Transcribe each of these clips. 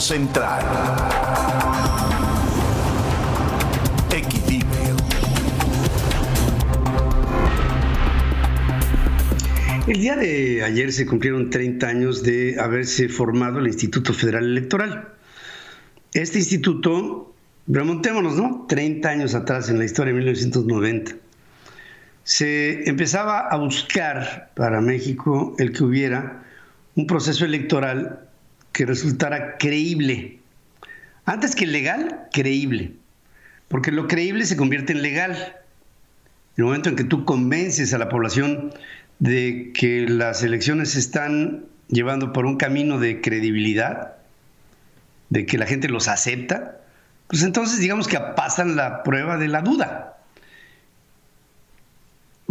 Central. Equilibrio. El día de ayer se cumplieron 30 años de haberse formado el Instituto Federal Electoral. Este instituto, remontémonos, ¿no? 30 años atrás en la historia de 1990 se empezaba a buscar para México el que hubiera un proceso electoral que resultara creíble. Antes que legal, creíble. Porque lo creíble se convierte en legal. En el momento en que tú convences a la población de que las elecciones se están llevando por un camino de credibilidad, de que la gente los acepta, pues entonces digamos que pasan la prueba de la duda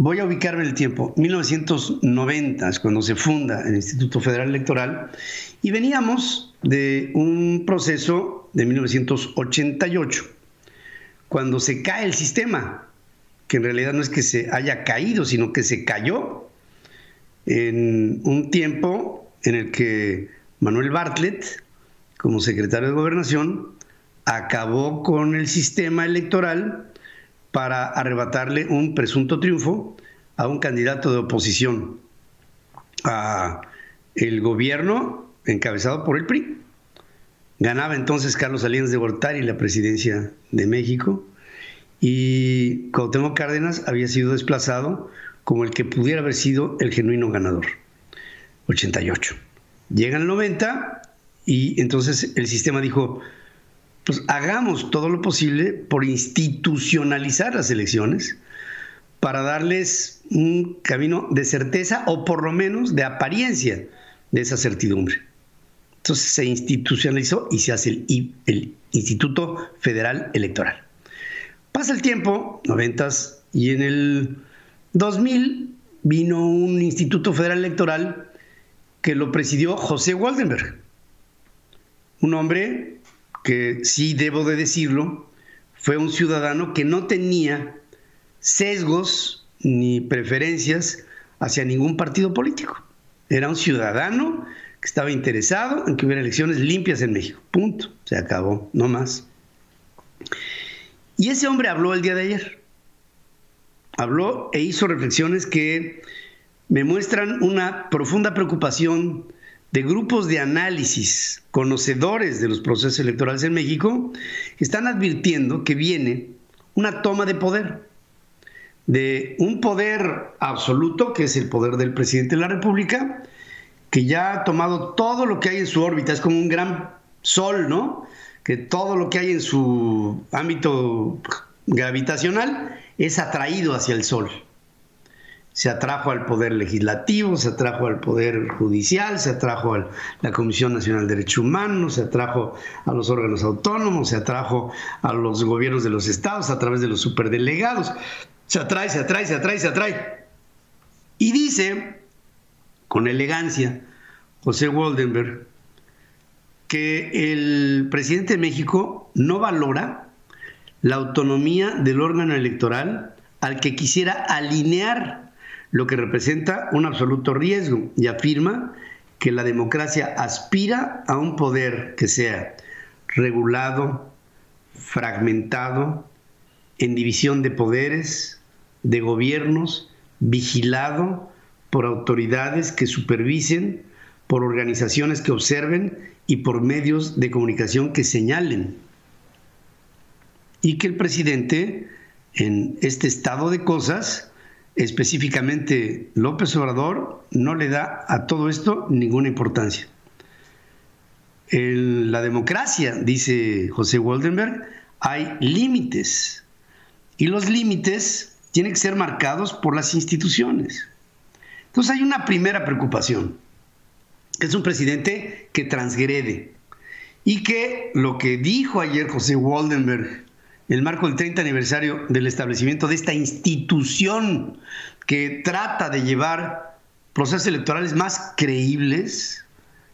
voy a ubicarme en el tiempo. 1990 es cuando se funda el Instituto Federal Electoral y veníamos de un proceso de 1988, cuando se cae el sistema, que en realidad no es que se haya caído, sino que se cayó en un tiempo en el que Manuel Bartlett, como secretario de Gobernación, acabó con el sistema electoral para arrebatarle un presunto triunfo a un candidato de oposición a el gobierno encabezado por el PRI. Ganaba entonces Carlos Salinas de Gortari la presidencia de México y Cuauhtémoc Cárdenas había sido desplazado como el que pudiera haber sido el genuino ganador. 88. Llega el 90 y entonces el sistema dijo, pues hagamos todo lo posible por institucionalizar las elecciones para darles un camino de certeza o por lo menos de apariencia de esa certidumbre. Entonces se institucionalizó y se hace el, Instituto Federal Electoral. Pasa el tiempo, noventas, y en el 2000 vino un Instituto Federal Electoral que lo presidió José Waldenberg, un hombre que sí debo de decirlo, fue un ciudadano que no tenía sesgos ni preferencias hacia ningún partido político. Era un ciudadano que estaba interesado en que hubiera elecciones limpias en México. Punto. Se acabó, no más. Y ese hombre habló el día de ayer. Habló e hizo reflexiones que me muestran una profunda preocupación de grupos de análisis conocedores de los procesos electorales en México están advirtiendo que viene una toma de poder, de un poder absoluto, que es el poder del presidente de la República, que ya ha tomado todo lo que hay en su órbita, es como un gran sol, ¿no? Que todo lo que hay en su ámbito gravitacional es atraído hacia el sol se atrajo al Poder Legislativo, se atrajo al Poder Judicial, se atrajo a la Comisión Nacional de Derechos Humanos, se atrajo a los órganos autónomos, se atrajo a los gobiernos de los estados a través de los superdelegados. Se atrae, se atrae, se atrae, se atrae. Y dice, con elegancia, José Waldenberg, que el presidente de México no valora la autonomía del órgano electoral al que quisiera alinear lo que representa un absoluto riesgo y afirma que la democracia aspira a un poder que sea regulado, fragmentado, en división de poderes, de gobiernos, vigilado por autoridades que supervisen, por organizaciones que observen y por medios de comunicación que señalen. Y que el presidente, en este estado de cosas, específicamente López Obrador no le da a todo esto ninguna importancia. En la democracia, dice José Waldenberg, hay límites y los límites tienen que ser marcados por las instituciones. Entonces hay una primera preocupación, es un presidente que transgrede y que lo que dijo ayer José Waldenberg el marco del 30 aniversario del establecimiento de esta institución que trata de llevar procesos electorales más creíbles,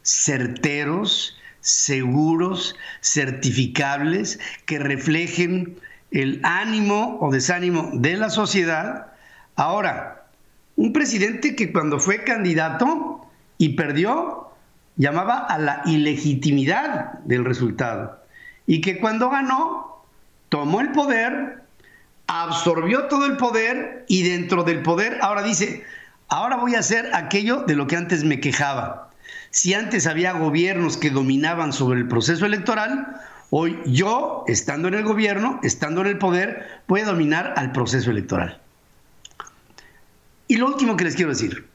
certeros, seguros, certificables, que reflejen el ánimo o desánimo de la sociedad. Ahora, un presidente que cuando fue candidato y perdió, llamaba a la ilegitimidad del resultado y que cuando ganó tomó el poder, absorbió todo el poder y dentro del poder ahora dice, ahora voy a hacer aquello de lo que antes me quejaba. Si antes había gobiernos que dominaban sobre el proceso electoral, hoy yo, estando en el gobierno, estando en el poder, voy a dominar al proceso electoral. Y lo último que les quiero decir,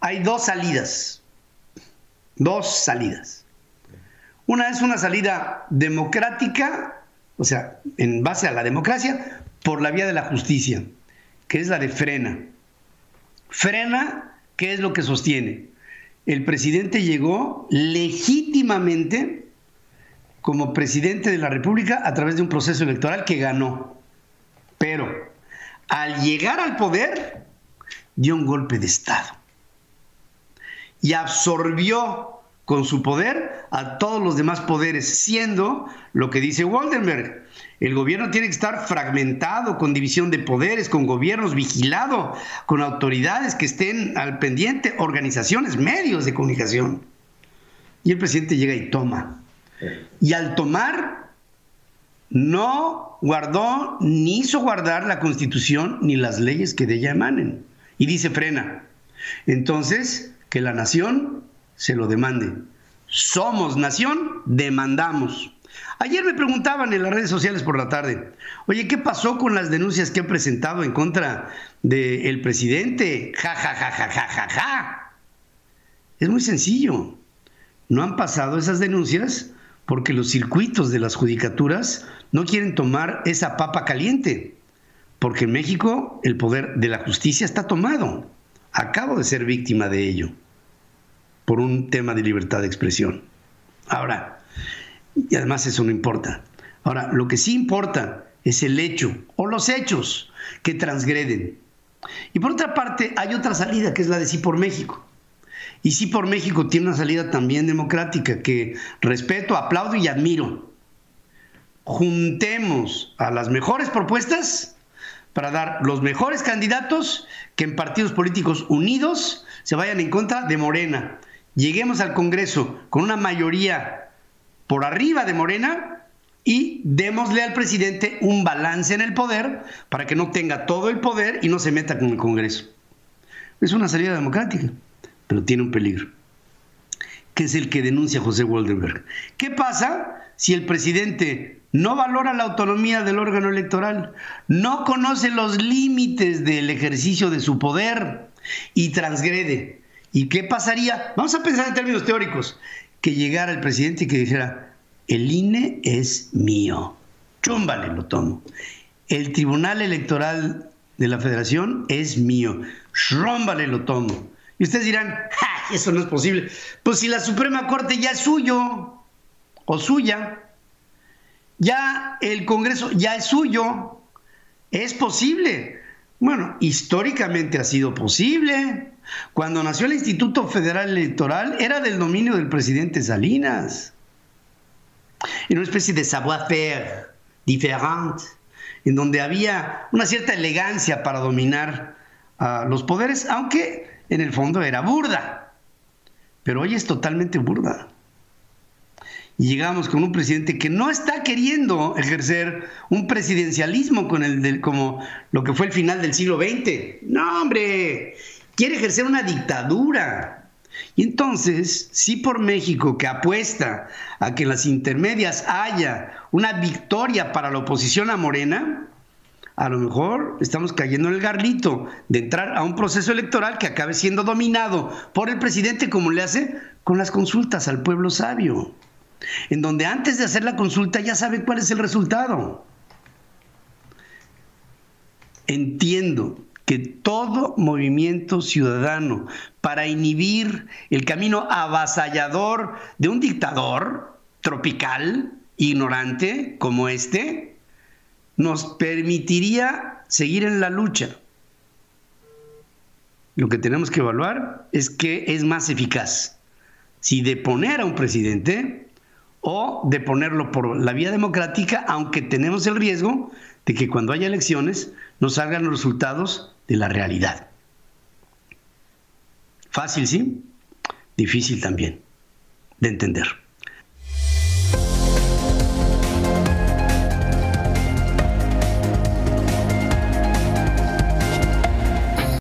hay dos salidas, dos salidas. Una es una salida democrática, o sea, en base a la democracia, por la vía de la justicia, que es la de frena. Frena, ¿qué es lo que sostiene? El presidente llegó legítimamente como presidente de la República a través de un proceso electoral que ganó. Pero al llegar al poder, dio un golpe de Estado y absorbió con su poder a todos los demás poderes, siendo lo que dice Waldenberg. El gobierno tiene que estar fragmentado, con división de poderes, con gobiernos vigilado, con autoridades que estén al pendiente, organizaciones, medios de comunicación. Y el presidente llega y toma. Y al tomar, no guardó ni hizo guardar la constitución ni las leyes que de ella emanen. Y dice frena. Entonces, que la nación se lo demande. Somos nación, demandamos. Ayer me preguntaban en las redes sociales por la tarde, oye, ¿qué pasó con las denuncias que he presentado en contra del presidente? Ja, ja, ja, ja, ja, ja, ja. Es muy sencillo. No han pasado esas denuncias porque los circuitos de las judicaturas no quieren tomar esa papa caliente, porque en México el poder de la justicia está tomado. Acabo de ser víctima de ello por un tema de libertad de expresión. Ahora, y además eso no importa. Ahora, lo que sí importa es el hecho o los hechos que transgreden. Y por otra parte, hay otra salida que es la de Sí por México. Y Sí por México tiene una salida también democrática que respeto, aplaudo y admiro. Juntemos a las mejores propuestas para dar los mejores candidatos que en partidos políticos unidos se vayan en contra de Morena lleguemos al Congreso con una mayoría por arriba de Morena y démosle al presidente un balance en el poder para que no tenga todo el poder y no se meta con el Congreso. Es una salida democrática, pero tiene un peligro, que es el que denuncia José Waldenberg. ¿Qué pasa si el presidente no valora la autonomía del órgano electoral, no conoce los límites del ejercicio de su poder y transgrede? ¿Y qué pasaría? Vamos a pensar en términos teóricos. Que llegara el presidente y que dijera, el INE es mío. Chúmbale, lo tomo. El Tribunal Electoral de la Federación es mío. Shrómbale, lo tomo. Y ustedes dirán, ¡Ja, eso no es posible. Pues si la Suprema Corte ya es suyo o suya, ya el Congreso ya es suyo, es posible. Bueno, históricamente ha sido posible. Cuando nació el Instituto Federal Electoral era del dominio del presidente Salinas. En una especie de savoir-faire diferente, en donde había una cierta elegancia para dominar a los poderes, aunque en el fondo era burda. Pero hoy es totalmente burda. Y llegamos con un presidente que no está queriendo ejercer un presidencialismo con el como lo que fue el final del siglo XX. No, hombre, quiere ejercer una dictadura. Y entonces, sí por México, que apuesta a que en las intermedias haya una victoria para la oposición a Morena, a lo mejor estamos cayendo en el garlito de entrar a un proceso electoral que acabe siendo dominado por el presidente como le hace con las consultas al pueblo sabio, en donde antes de hacer la consulta ya sabe cuál es el resultado. Entiendo que todo movimiento ciudadano para inhibir el camino avasallador de un dictador tropical, ignorante como este, nos permitiría seguir en la lucha. Lo que tenemos que evaluar es qué es más eficaz, si deponer a un presidente o de ponerlo por la vía democrática, aunque tenemos el riesgo de que cuando haya elecciones nos salgan los resultados de la realidad. Fácil, ¿sí? Difícil también. de entender.